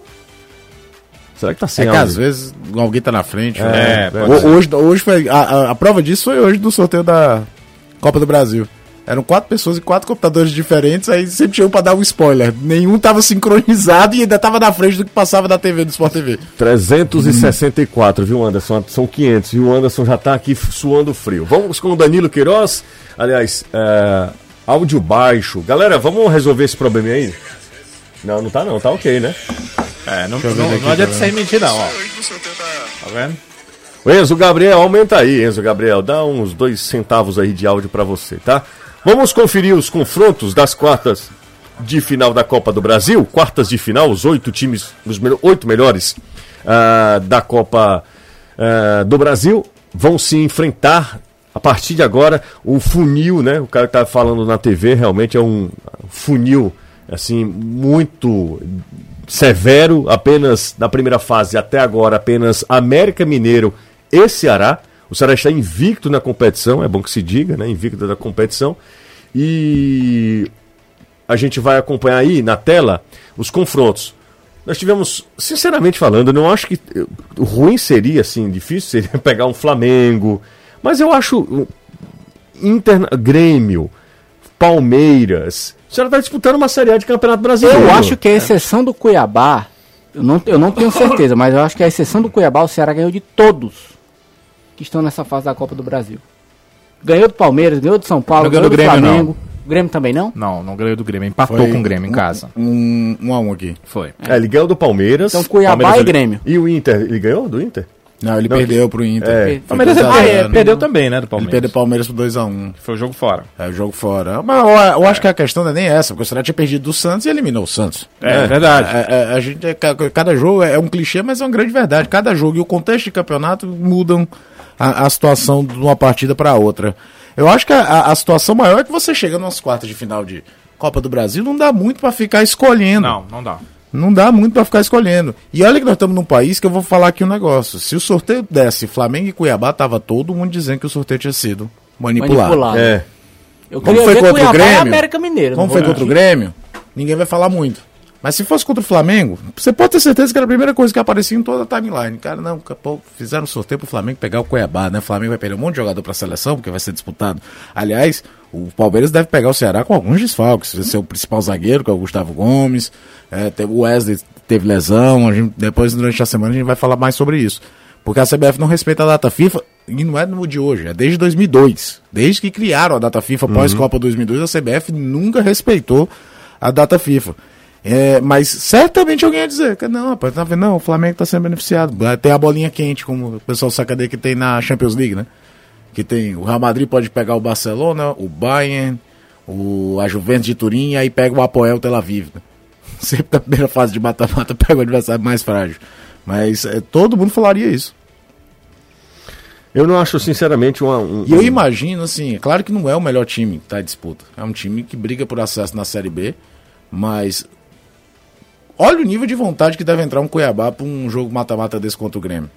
Será que tá sem É que áudio? às vezes alguém tá na frente. É, né? ser. hoje, hoje foi. A, a- a prova disso foi hoje no sorteio da Copa do Brasil. Eram quatro pessoas e quatro computadores diferentes, aí sempre tinha um pra dar um spoiler. Nenhum tava sincronizado e ainda tava na frente do que passava da TV, do Sport TV. 364, viu, Anderson? São 500. E o Anderson já tá aqui suando frio. Vamos com o Danilo Queiroz. Aliás, é, áudio baixo. Galera, vamos resolver esse problema aí? Não, não tá não. Tá ok, né? É, não, não, aqui, não adianta tá ser mentir, não, ó. Tá vendo? O Enzo Gabriel, aumenta aí, Enzo Gabriel. Dá uns dois centavos aí de áudio pra você, tá? Vamos conferir os confrontos das quartas de final da Copa do Brasil. Quartas de final, os oito times, os mel- oito melhores ah, da Copa ah, do Brasil vão se enfrentar a partir de agora. O funil, né? O cara que tá falando na TV realmente é um funil assim muito severo, apenas na primeira fase até agora, apenas América Mineiro e Ceará. O Ceará está invicto na competição, é bom que se diga, né? Invicto da competição. E a gente vai acompanhar aí na tela os confrontos. Nós tivemos, sinceramente falando, eu não acho que eh, ruim seria assim, difícil seria pegar um Flamengo, mas eu acho um, Inter, Grêmio, Palmeiras. O Ceará está disputando uma Série A de Campeonato Brasileiro. Eu acho que a exceção do Cuiabá, eu não, eu não tenho certeza, mas eu acho que a exceção do Cuiabá, o Ceará ganhou de todos que estão nessa fase da Copa do Brasil. Ganhou do Palmeiras, ganhou do São Paulo, Não ganhou ganhou do do Grêmio, Flamengo. Grêmio também não? Não, não ganhou do Grêmio. Empatou Foi com o Grêmio em casa. Um, um a um aqui. Foi. É, ele ganhou do Palmeiras. Então Cuiabá Palmeiras e ele- Grêmio. E o Inter, ele ganhou do Inter? Não, ele Não, perdeu pro Inter. É. O Palmeiras 2 a é- 0, perdeu também, né, do Ele Palmeiras. perdeu o Palmeiras por 2x1. Foi o jogo fora. É o jogo fora. Mas eu, eu acho que a questão não é nem essa, porque o Ceará tinha perdido do Santos e eliminou o Santos. É, verdade. É, é, a gente, é, ca- cada jogo é um clichê, mas é uma grande verdade. Cada jogo e o contexto de campeonato mudam a, a situação de uma partida para outra. Eu acho que a, a- situação maior é que você chega nas quartas de final de Copa do Brasil, não dá muito para ficar escolhendo. Não, não dá. Não dá muito pra ficar escolhendo. E olha que nós estamos num país que eu vou falar aqui um negócio. Se o sorteio desse Flamengo e Cuiabá, tava todo mundo dizendo que o sorteio tinha sido manipulado. Manipulado. É. Eu Como queria foi ver contra o Cuiabá e Grêmio? América Mineiro. Como foi contra o. Grêmio, ninguém vai falar muito. Mas se fosse contra o Flamengo, você pode ter certeza que era a primeira coisa que aparecia em toda a timeline. Cara, não, pô, fizeram sorteio pro Flamengo pegar o Cuiabá, né? O Flamengo vai perder um monte de jogador pra seleção, porque vai ser disputado. Aliás, o Palmeiras deve pegar o Ceará com alguns desfalques. O principal zagueiro, que é o Gustavo Gomes. É, o Wesley teve lesão. Gente, depois, durante a semana, a gente vai falar mais sobre isso. Porque a CBF não respeita a data FIFA, e não é no de hoje, é desde 2002. Desde que criaram a data FIFA pós-Copa 2002, a CBF nunca respeitou a data FIFA. É, mas certamente alguém ia dizer que não, rapaz, tá vendo? Não, o Flamengo tá sendo beneficiado. Tem a bolinha quente, como o pessoal sacadeia que tem na Champions League, né? Que tem o Real Madrid pode pegar o Barcelona, o Bayern, o, a Juventus de Turim, e aí pega o Apoel Tel Aviv. né? Sempre na primeira fase de mata-mata pega o adversário mais frágil. Mas é, todo mundo falaria isso. Eu não acho, sinceramente, uma, um. E eu imagino, assim, é claro que não é o melhor time que tá em disputa. É um time que briga por acesso na Série B, mas olha o nível de vontade que deve entrar um Cuiabá para um jogo mata-mata desse contra o Grêmio.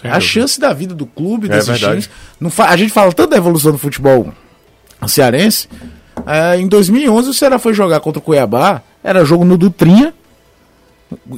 Sem a dúvida. chance da vida do clube, É desses verdade. times. Não fa- a gente fala tanto da evolução do futebol cearense. É, em 2011, o Ceará foi jogar contra o Cuiabá. Era jogo no Dutrinha.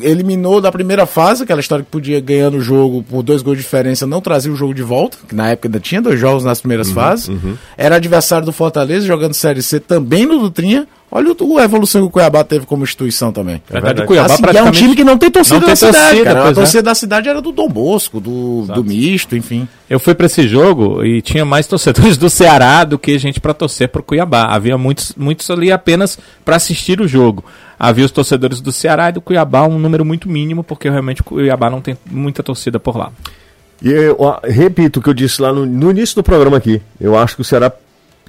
Eliminou da primeira fase, aquela história que podia ganhar no jogo por dois gols de diferença, não trazia o jogo de volta, que na época ainda tinha dois jogos nas Uhum, primeiras fases. Era adversário do Fortaleza, jogando Série C também no Dutrinha. Olha o- a evolução que o Cuiabá teve como instituição também. Verdade, verdade. o Cuiabá Assim, e é um praticamente... time que não tem torcida não tem na cidade, torcida, cara. A é. torcida da cidade era do Dom Bosco, do, do misto, enfim. Eu fui pra esse jogo e tinha mais torcedores do Ceará do que gente pra torcer pro Cuiabá. Havia muitos, muitos ali apenas pra assistir o jogo. Havia os torcedores do Ceará e do Cuiabá, um número muito mínimo, porque realmente o Cuiabá não tem muita torcida por lá. E eu ó, repito o que eu disse lá no, no início do programa aqui. Eu acho que o Ceará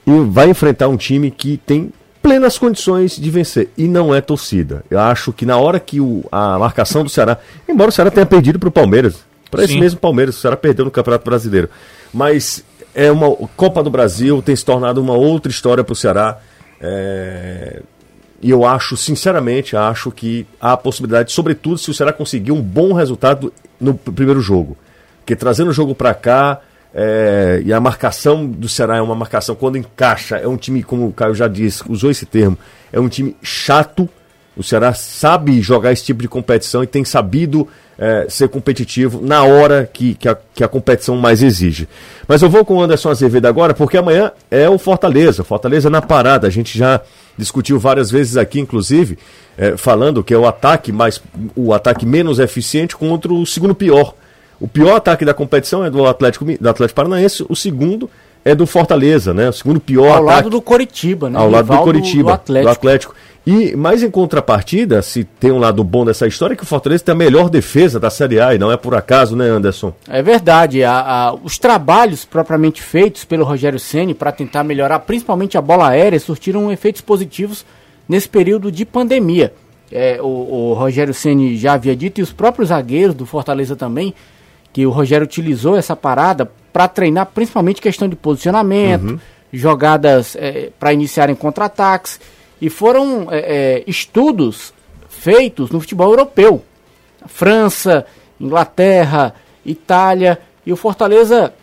vai enfrentar um time que tem plenas condições de vencer. E não é torcida. Eu acho que na hora que o, a marcação do Ceará. Embora o Ceará tenha perdido para o Palmeiras. Para esse mesmo Palmeiras, o Ceará perdeu no Campeonato Brasileiro. Mas é uma Copa do Brasil, tem se tornado uma outra história para o Ceará. É, e eu acho, sinceramente, acho que há a possibilidade, sobretudo se o Ceará conseguir um bom resultado no pr- primeiro jogo. Porque trazendo o jogo para cá, é, e a marcação do Ceará é uma marcação, quando encaixa, é um time, como o Caio já disse, usou esse termo, é um time chato. O Ceará sabe jogar esse tipo de competição e tem sabido é, ser competitivo na hora que, que, a, que a competição mais exige. Mas eu vou com o Anderson Azevedo agora, porque amanhã é o Fortaleza. Fortaleza na parada. A gente já discutiu várias vezes aqui, inclusive, é, falando que é o ataque mais o ataque menos eficiente contra o segundo pior. O pior ataque da competição é do Atlético, do Atlético Paranaense, o segundo é do Fortaleza, né? O segundo pior Ao ataque lado do Coritiba, né? ao lado do Coritiba, Do Atlético. E, mas em contrapartida, se tem um lado bom dessa história, é que o Fortaleza tem a melhor defesa da Série A, e não é por acaso, né, Anderson? É verdade. a- a- os trabalhos propriamente feitos pelo Rogério Ceni para tentar melhorar, principalmente a bola aérea, surtiram efeitos positivos nesse período de pandemia. É, o, o Rogério Ceni já havia dito e os próprios zagueiros do Fortaleza também que o Rogério utilizou essa parada para treinar principalmente questão de posicionamento, jogadas para iniciarem contra-ataques e foram é, é, estudos feitos no futebol europeu. França, Inglaterra, Itália e o Fortaleza,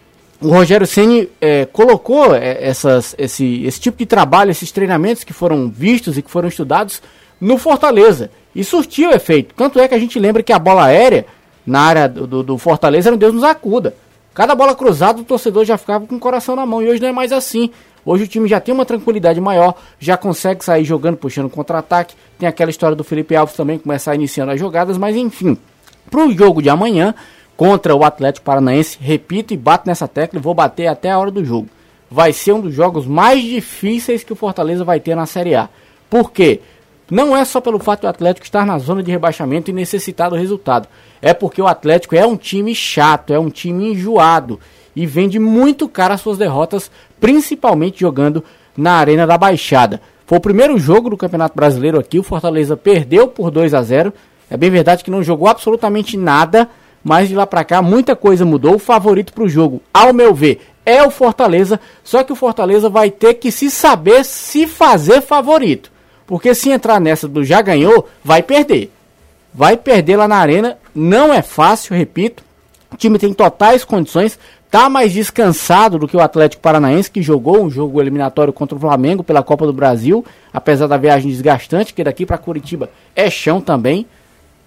o Rogério Ceni eh, colocou eh, essas, esse, esse tipo de trabalho, esses treinamentos que foram vistos e que foram estudados no Fortaleza e surtiu efeito. Tanto é que a gente lembra que a bola aérea na área do, do, Fortaleza era um Deus nos acuda. Cada bola cruzada o torcedor já ficava com o coração na mão e hoje não é mais assim. Hoje o time já tem uma tranquilidade maior, já consegue sair jogando, puxando contra-ataque. Tem aquela história do Felipe Alves também começar iniciando as jogadas, mas enfim. Para o jogo de amanhã contra o Atlético Paranaense, repito e bato nessa tecla vou bater até a hora do jogo. Vai ser um dos jogos mais difíceis que o Fortaleza vai ter na Série A. Por quê? Não é só pelo fato do Atlético estar na zona de rebaixamento e necessitar do resultado. É porque o Atlético é um time chato, é um time enjoado e vende muito caro as suas derrotas, principalmente jogando na Arena da Baixada. Foi o primeiro jogo do Campeonato Brasileiro aqui, o Fortaleza perdeu por 2 a 0. É bem verdade que não jogou absolutamente nada, mas de lá para cá muita coisa mudou. O favorito para o jogo, ao meu ver, é o Fortaleza, só que o Fortaleza vai ter que se saber se fazer favorito. Porque se entrar nessa do já ganhou, vai perder. Vai perder lá na arena, não é fácil, repito. O time tem totais condições, tá mais descansado do que o Atlético Paranaense, que jogou um jogo eliminatório contra o Flamengo pela Copa do Brasil, apesar da viagem desgastante, que daqui para Curitiba é chão também.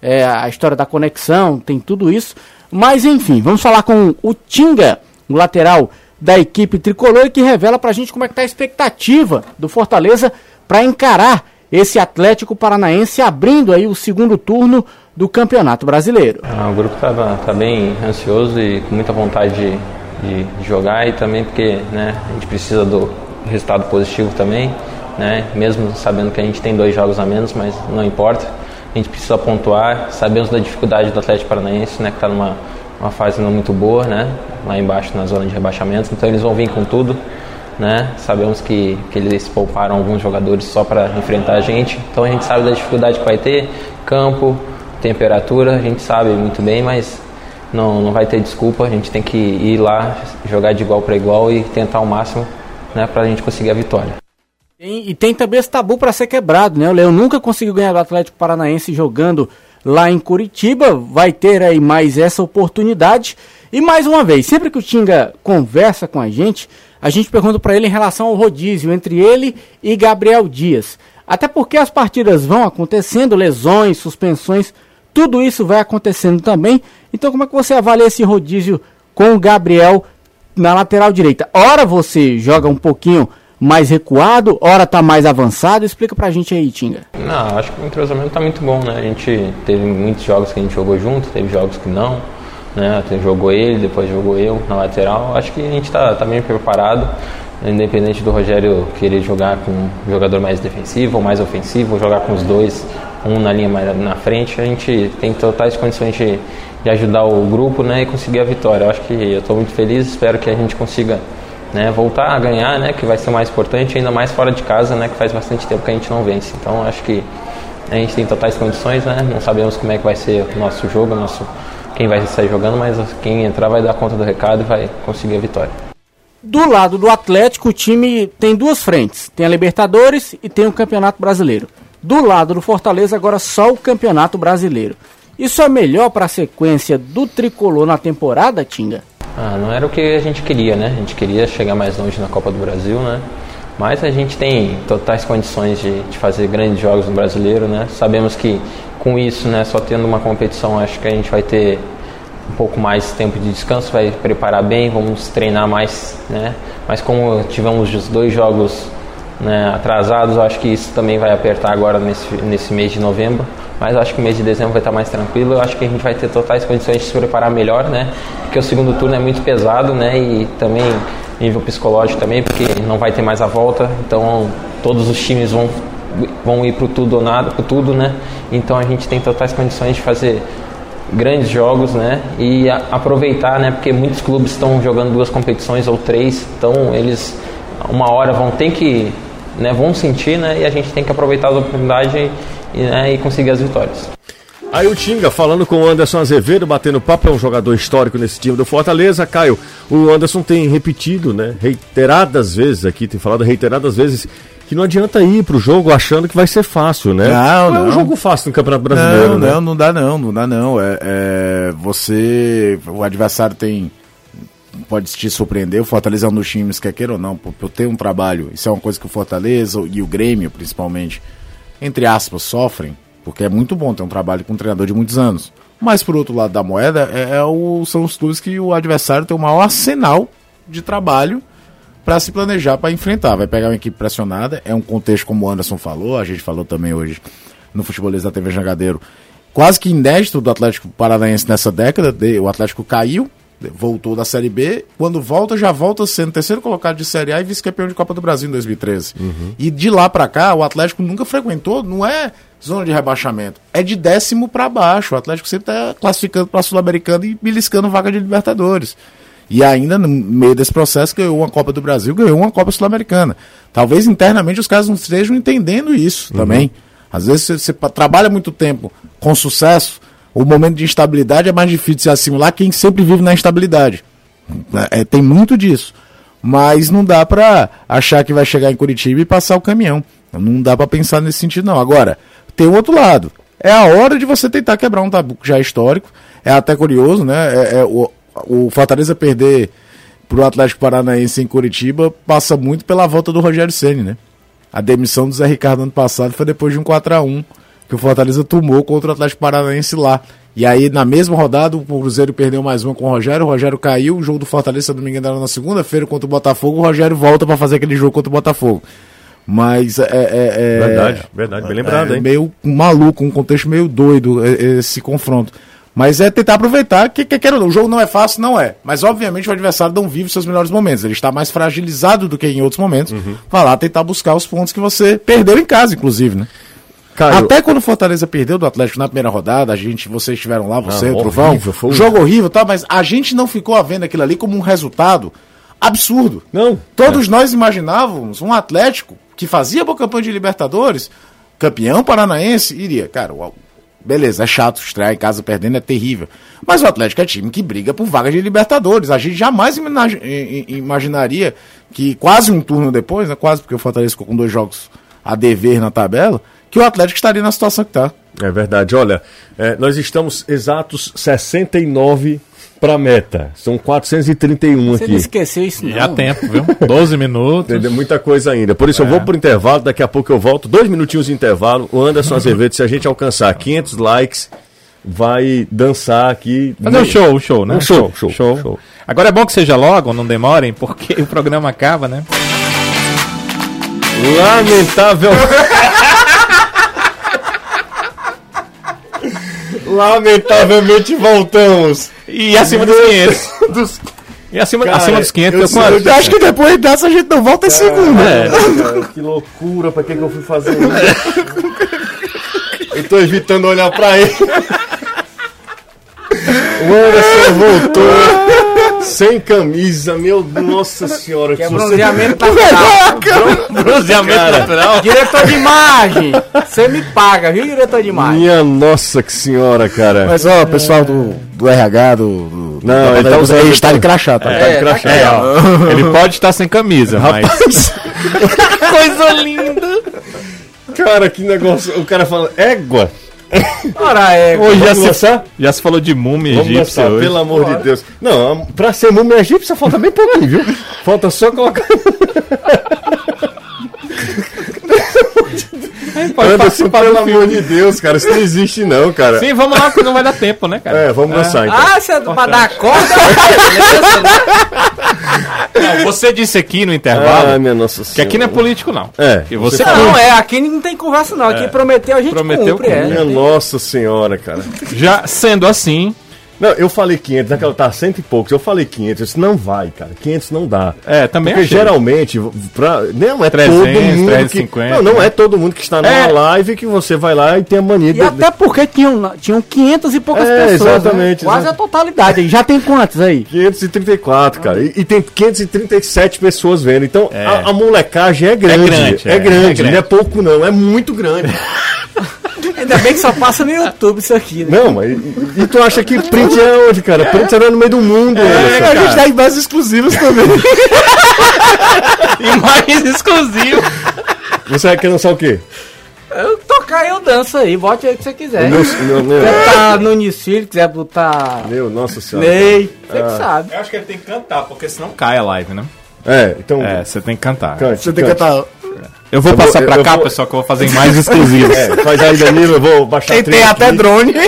É, a história da conexão, tem tudo isso. Mas enfim, vamos falar com o Tinga, o lateral da equipe tricolor, que revela pra gente como é que tá a expectativa do Fortaleza para encarar esse Atlético Paranaense abrindo aí o segundo turno do Campeonato Brasileiro. Ah, o grupo está tá bem ansioso e com muita vontade de, de, jogar e também porque né, a gente precisa do resultado positivo também, né, mesmo sabendo que a gente tem dois jogos a menos, mas não importa. A gente precisa pontuar, sabemos da dificuldade do Atlético Paranaense, né, que está numa uma fase não muito boa, né, lá embaixo na zona de rebaixamento, então eles vão vir com tudo né? Sabemos que, que eles pouparam alguns jogadores só para enfrentar a gente, então a gente sabe da dificuldade que vai ter, campo, temperatura, a gente sabe muito bem, mas não, não vai ter desculpa, a gente tem que ir lá, jogar de igual para igual e tentar o máximo né, para a gente conseguir a vitória. E, e tem também esse tabu para ser quebrado, né? O Leão nunca conseguiu ganhar do Atlético Paranaense jogando lá em Curitiba, vai ter aí mais essa oportunidade. E mais uma vez, sempre que o Tinga conversa com a gente, a gente pergunta para ele em relação ao rodízio entre ele e Gabriel Dias. Até porque as partidas vão acontecendo, lesões, suspensões, tudo isso vai acontecendo também. Então, como é que você avalia esse rodízio com o Gabriel na lateral direita? Ora você joga um pouquinho mais recuado, ora tá mais avançado. Explica pra gente aí, Tinga. Não, acho que o entrosamento tá muito bom, né? A gente teve muitos jogos que a gente jogou junto, teve jogos que não né? Jogou ele, depois jogou eu na lateral. Acho que a gente está tá bem preparado, independente do Rogério querer jogar com um jogador mais defensivo ou mais ofensivo, jogar com os dois, um na linha mais na frente. A gente tem totais condições de, de ajudar o grupo né? e conseguir a vitória. acho que eu estou muito feliz, espero que a gente consiga né, voltar a ganhar, né, que vai ser mais importante, ainda mais fora de casa, né, que faz bastante tempo que a gente não vence. Então acho que a gente tem totais condições, né, não sabemos como é que vai ser o nosso jogo, o nosso quem vai sair jogando, mas quem entrar vai dar conta do recado e vai conseguir a vitória. Do lado do Atlético, o time tem duas frentes: tem a Libertadores e tem o Campeonato Brasileiro. Do lado do Fortaleza, agora só o Campeonato Brasileiro. Isso é melhor para a sequência do tricolor na temporada, Tinga? Ah, não era o que a gente queria, né? A gente queria chegar mais longe na Copa do Brasil, né? Mas a gente tem totais condições de, de fazer grandes jogos no brasileiro, né? Sabemos que com isso, né, só tendo uma competição, acho que a gente vai ter um pouco mais tempo de descanso, vai preparar bem, vamos treinar mais, né? Mas como tivemos os dois jogos né, atrasados, acho que isso também vai apertar agora nesse, nesse mês de novembro. Mas acho que o mês de dezembro vai estar mais tranquilo. Eu acho que a gente vai ter totais condições de se preparar melhor, né? Porque o segundo turno é muito pesado, né? E também nível psicológico também, porque não vai ter mais a volta. Então todos os times vão vão ir para tudo ou nada, para tudo, né? Então a gente tem totais condições de fazer grandes jogos, né? E a, aproveitar, né? Porque muitos clubes estão jogando duas competições ou três, então eles uma hora vão ter que, né? Vão sentir, né? E a gente tem que aproveitar a oportunidade e, né, e conseguir as vitórias. Aí o Tinga falando com o Anderson Azevedo, batendo papo, é um jogador histórico nesse time do Fortaleza. Caio, o Anderson tem repetido, né, reiteradas vezes aqui, tem falado reiteradas vezes que não adianta ir pro jogo achando que vai ser fácil, né? Não, não. é um jogo fácil no Campeonato Brasileiro, não, né? Não, não dá não, não dá não. É, é, você, o adversário tem pode te surpreender. O Fortaleza é um dos times, quer queira ou não, por, por ter um trabalho. Isso é uma coisa que o Fortaleza e o Grêmio, principalmente, entre aspas, sofrem, porque é muito bom ter um trabalho com um treinador de muitos anos. Mas por outro lado da moeda, é, é o, são os clubes que o adversário tem o maior arsenal de trabalho para se planejar para enfrentar. Vai pegar uma equipe pressionada, é um contexto como o Anderson falou, a gente falou também hoje no futebolista da TV Jangadeiro, quase que inédito do Atlético Paranaense nessa década. O Atlético caiu, voltou da Série B, quando volta, já volta sendo terceiro colocado de Série A e vice-campeão de Copa do Brasil em 2013. E de lá pra cá, o Atlético nunca frequentou, não é zona de rebaixamento, é de décimo pra baixo. O Atlético sempre tá classificando pra Sul-Americana e beliscando vaga de Libertadores. E ainda no meio desse processo ganhou uma Copa do Brasil, ganhou uma Copa Sul-Americana. Talvez internamente os caras não estejam entendendo isso também. Às vezes você, você trabalha muito tempo com sucesso, o momento de instabilidade é mais difícil de se assimilar quem sempre vive na instabilidade. É, tem muito disso. Mas não dá pra achar que vai chegar em Curitiba e passar o caminhão. Não dá pra pensar nesse sentido, não. Agora, tem o outro lado. É a hora de você tentar quebrar um tabu já histórico. É até curioso, né? É, é o, o Fortaleza perder pro Atlético Paranaense em Curitiba passa muito pela volta do Rogério Ceni, né? A demissão do Zé Ricardo ano passado foi depois de um 4 a 1 que o Fortaleza tomou contra o Atlético Paranaense lá. E aí, na mesma rodada, o Cruzeiro perdeu mais uma com o Rogério, o Rogério caiu, o jogo do Fortaleza, se não me engano, era na segunda-feira contra o Botafogo, o Rogério volta pra fazer aquele jogo contra o Botafogo. Mas é. é- é- Verdade, verdade, bem lembrado, é hein? meio maluco, um contexto meio doido é- é esse confronto. Mas é tentar aproveitar que, que quero, o jogo não é fácil, não é. Mas obviamente o adversário não vive seus melhores momentos. Ele está mais fragilizado do que em outros momentos. Uhum. Vai lá tentar buscar os pontos que você perdeu em casa, inclusive, né? Caio, Até quando o Fortaleza perdeu do Atlético na primeira rodada, a gente, vocês estiveram lá, você, Ah, o Trovão, horrível, foi jogo horrível, tá? Mas a gente não ficou vendo aquilo ali como um resultado absurdo. Não. Todos nós imaginávamos um Atlético que fazia boa campanha de Libertadores, campeão paranaense, iria. Cara, o- beleza, é chato estrear em casa perdendo, é terrível. Mas o Atlético é time que briga por vaga de Libertadores. A gente jamais imaginaria que quase um turno depois, né, quase porque o Fortaleza ficou com dois jogos a dever na tabela, que o Atlético estaria na situação que está. É verdade. Olha, é, nós estamos exatos 69 para meta. São 431 Você não aqui. esqueceu isso, não? Já tempo, viu? 12 minutos. Entendeu? Muita coisa ainda. Por isso eu É. vou pro intervalo, daqui a pouco eu volto. Dois minutinhos de intervalo. O Anderson Azevedo, se a gente alcançar 500 likes, vai dançar aqui. Fazer um show, um show, né? Um show, show, show. Agora é bom que seja logo, não demorem, porque o programa acaba, né? Lamentável. Lamentavelmente voltamos. E acima dos 500. E acima, Cara, acima dos 500 eu sei- quanto? Eu acho que depois dessa a gente não volta em segundo. É. Que loucura, pra que, que eu fui fazer isso? eu tô evitando olhar pra ele. O Anderson voltou sem camisa, meu nossa senhora. Que é se você- bronzeamento natural. Bronzeamento Cara. natural. diretor de imagem, você me paga, viu, diretor de imagem? Minha nossa que senhora, cara. Mas ó, pessoal do, do RH, do. do Não, ele tá da- usando- ele está de crachá, tá? Tá de crachá. É, ó, ele pode estar sem camisa, mas. Coisa linda! Cara, que negócio. O cara fala, égua. Ora, é. Hoje já se, lançar? já se falou de múmia Vamos egípcia lançar, hoje. pelo amor de Deus. Não, pra ser múmia egípcia falta bem pouquinho, viu? Falta só colocar. Pode Anderson, participar pelo do amor de Deus, cara. Isso não existe, não, cara. Sim, vamos lá, porque não vai dar tempo, né, cara? É, vamos lançar então. Ah, você é pra dar corda? Não, você disse aqui no intervalo Ah, minha nossa que aqui não é político, não. É, E você, você Não, é, aqui não tem conversa não. Aqui prometeu, a gente Prometeu, cumpre, é. Minha nossa senhora, cara. já sendo assim, Não, eu falei 500, naquela tá cento e poucos. Eu falei 500, eu disse, não vai, cara. 500 não dá. É, também Porque achei. geralmente, pra, não é 300, todo mundo 350, que... Não, não né? é todo mundo que está numa É. live que você vai lá e tem a mania E de... até porque tinham, tinham 500 e poucas É, pessoas. exatamente, Né? Quase exato. a totalidade. Já tem quantos aí? 534, cara. E, e tem 537 pessoas vendo. Então, É. a, a molecagem é grande. grande, É, é, grande. é grande. Não é pouco, não. É muito grande. Ainda bem que só passa no YouTube isso aqui, né? não, mas... E, tu acha que print é onde, cara? Print era no meio do mundo. Anderson. a gente tá em bases exclusivas também. imagens exclusivas. Você vai querer lançar o quê? Eu tocar eu danço aí, bote aí o que você quiser. Meu, meu, meu, Quiser botar no Unicílio, quiser botar meu, nossa senhora. Ney, você que sabe. Eu acho que ele tem que cantar, porque senão cai a live, né? É, então... É, você tem que cantar. Cante, Você tem que cantar. Eu vou Eu vou- passar pra eu cá, vou- pessoal, que eu vou fazer imagens exclusivas. É, faz aí, Danilo, eu vou baixar trilha tem até aqui. drone.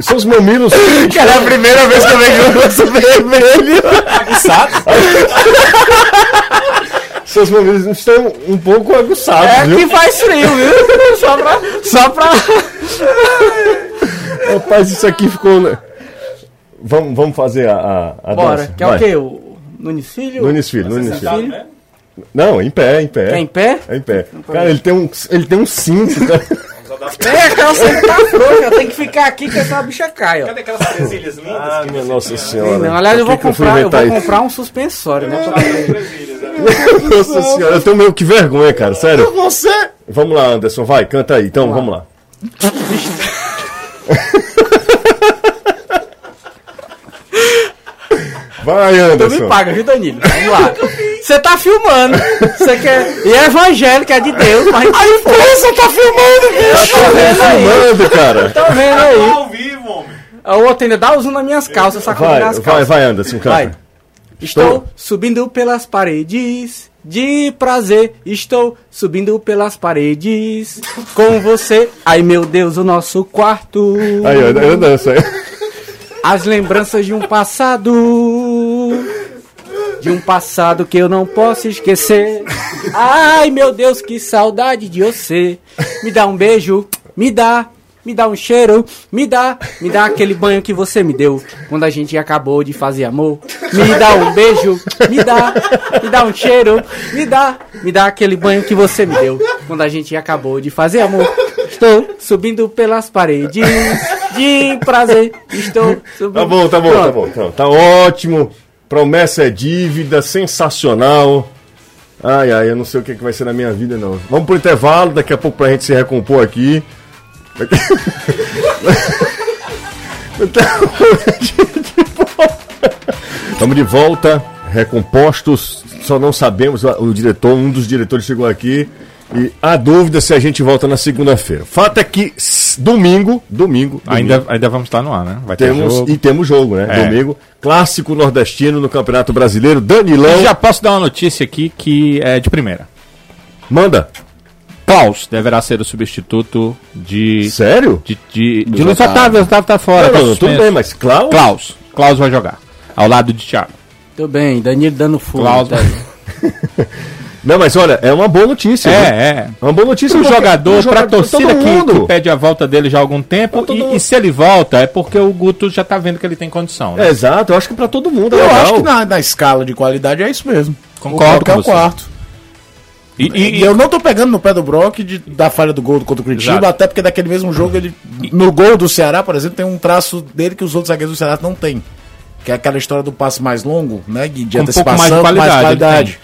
Seus mamilos... Cara, é a primeira vez que eu vejo um rosto vermelho. Seus mamilos estão um pouco aguçados, É viu? que faz frio, viu? Só pra. Só pra. Rapaz, isso aqui ficou... né? Vamos, vamos fazer a, a, a Bora. dança. Que é Vai. o quê? O Nunes Filho? Nunes Filho, Nunes Filho. né? Não, em pé, em pé. É em pé? É em pé. Cara, ele tem um, ele tem um cinto, cara. É, aquela você tá frouxa, tem que ficar aqui que essa bicha cai, ó. Cadê aquelas presilhas lindas? Ah, minha nossa senhora. Não, aliás, eu vou que que fui comprar, eu vou comprar um suspensório, né? Nossa senhora, eu tenho meio que vergonha, cara, sério. Você! Vamos lá, Anderson, vai, canta aí. Então, vamos lá. Vai, Tu Anderson. me paga, viu, Danilo? Vamos lá. Você tá filmando. Você quer. E é evangélico, é de Deus, mas. A imprensa tá filmando, bicho! Tô vendo aí. Manda, cara. Tô vendo aí. Ao vivo, homem. O outro ainda dá o zoom nas minhas calças, sacou Vai, nas vai, calças. vai, Anderson, canta. Vai. Estou subindo pelas paredes de prazer. Estou subindo pelas paredes com você. Ai meu Deus, o nosso quarto. Aí, ó, eu danço aí. As lembranças de um passado. De um passado que eu não posso esquecer. Ai meu Deus, que saudade de você. Me dá um beijo, me dá. Me dá um cheiro, me dá, me dá aquele banho que você me deu quando a gente acabou de fazer amor. Me dá um beijo, me dá, me dá um cheiro, me dá, me dá aquele banho que você me deu quando a gente acabou de fazer amor. Estou subindo pelas paredes de prazer. Estou subindo. Tá bom, tá bom, tá bom. Tá, tá ótimo. Promessa é dívida, sensacional. Ai, ai, eu não sei o que, que vai ser na minha vida, não. Vamos pro intervalo, daqui a pouco pra gente se recompor aqui. Estamos de volta, recompostos. Só não sabemos, o diretor, um dos diretores chegou aqui. E há dúvida se a gente volta na segunda-feira. Fato é que s- domingo, domingo, Ainda, ainda vamos estar no ar, né? Vai ter temos, jogo. e temos jogo, né? É. Domingo, clássico nordestino no Campeonato Brasileiro. Danilão, Já posso dar uma notícia aqui que é de primeira. manda. Klaus deverá ser o substituto de. Sério? De, de, de Luiz Otávio. Otávio. Tá fora. Não, tá não, tudo bem, mas Klaus? Klaus. Klaus vai jogar. Ao lado de Thiago. Tudo bem, Danilo dando fogo. Klaus. tá? Não, mas olha, é uma boa notícia. né? É, é. É uma boa notícia Pro porque- jogador, pro pra jogador, torcida que, que pede a volta dele já há algum tempo. E, e se ele volta, é porque o Guto já tá vendo que ele tem condição. Né? É, exato, eu acho que pra todo mundo é Eu legal. acho que na, na escala de qualidade é isso mesmo. Concordo o Brock é com o quarto. E, e- E, eu não tô pegando no pé do Brock de, da falha do gol contra o Curitiba, Exato. até porque daquele mesmo jogo ele. No gol do Ceará, por exemplo, tem um traço dele que os outros zagueiros do Ceará não tem. Que é aquela história do passe mais longo, né? De, de Com um pouco mais de antecipação, qualidade, ele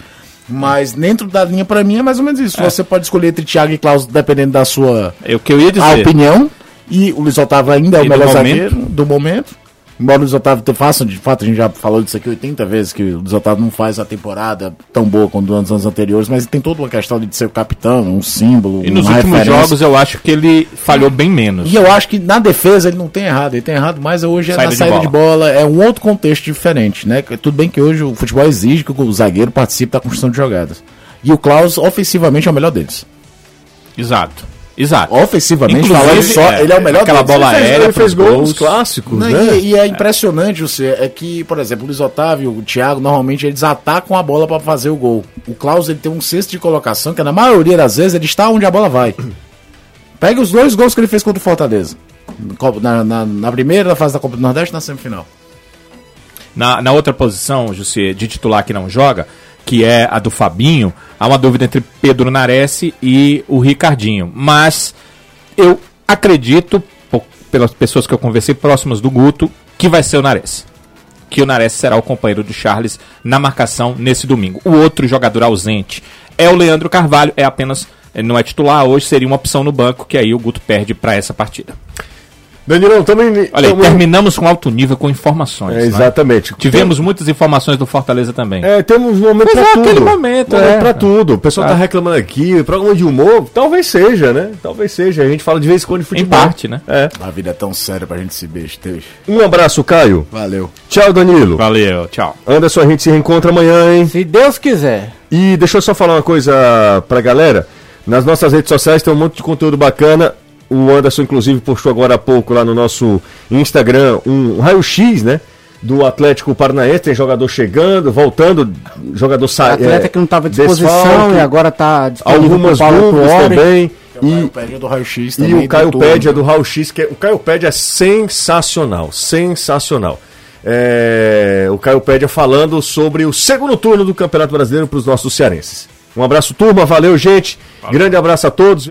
Mas dentro da linha, pra mim, é mais ou menos isso. Você pode escolher entre Thiago e Klaus, dependendo da sua é o que eu ia dizer. opinião. E o Luiz Otávio ainda é o melhor zagueiro do momento. Embora o Luiz Otávio faça, de fato, a gente já falou disso aqui 80 vezes, que o Luiz Otávio não faz a temporada tão boa quanto nos anos anteriores, mas tem toda uma questão de ser o capitão, um símbolo, E nos últimos referência. jogos eu acho que ele falhou bem menos. E eu acho que na defesa ele não tem errado, ele tem errado mais hoje é Saída na de saída de bola. é um outro contexto diferente, né? Tudo bem que hoje o futebol exige que o zagueiro participe da construção de jogadas. E o Klaus, ofensivamente, é o melhor deles. Exato. Exato. Ofensivamente, Inclusive, falando só, é, ele é o melhor aquela bola Ele fez- aérea ele fez gols gols. clássicos, Não, né? e, e é impressionante, você, é que, por exemplo, o Luiz Otávio, o Thiago, normalmente eles atacam a bola para fazer o gol. O Klaus ele tem um cesto de colocação que na maioria das vezes ele está onde a bola vai. Pega os dois gols que ele fez contra o Fortaleza. Na, na, na primeira fase da Copa do Nordeste e na semifinal. Na, na outra posição, José, de titular que não joga, que é a do Fabinho, há uma dúvida entre Pedro Nares e o Ricardinho. Mas eu acredito, pelas pessoas que eu conversei próximas do Guto, que vai ser o Nares. Que o Nares será o companheiro do Charles na marcação nesse domingo. O outro jogador ausente é o Leandro Carvalho, é apenas. ele Não é titular hoje, seria uma opção no banco, que aí o Guto perde para essa partida. Danilão, também. Olha também- terminamos com alto nível com informações. É, né? exatamente. Tivemos muitas informações do Fortaleza também. É, temos um momento Mas pra é tudo. aquele momento, é. pra tudo. O pessoal tá Ah. reclamando aqui, programa de humor, talvez seja, né? Talvez seja. A gente fala de vez em quando de em futebol. parte, né? É. A vida é tão séria pra gente se bestejar. Um abraço, Caio. Valeu. Tchau, Danilo. Valeu, tchau. Anderson, a gente se reencontra amanhã, hein? Se Deus quiser. E deixa eu só falar uma coisa pra galera. Nas nossas redes sociais tem um monte de conteúdo bacana. O Anderson, inclusive, postou agora há pouco lá no nosso Instagram um raio-x, né? Do Atlético Paranaense. Tem jogador chegando, voltando, jogador saindo. Atleta que não estava à disposição e agora está disponível Algumas pro Paulo dúvidas Tuori. também. E E, o Pédia do Raio-X e também. o Caio Pédia do Raul X, que é, o Caio Pédia é sensacional, sensacional. é, o Caio Pédia falando sobre o segundo turno do Campeonato Brasileiro para os nossos cearenses. Um abraço, turma. Valeu, gente. Grande abraço a todos.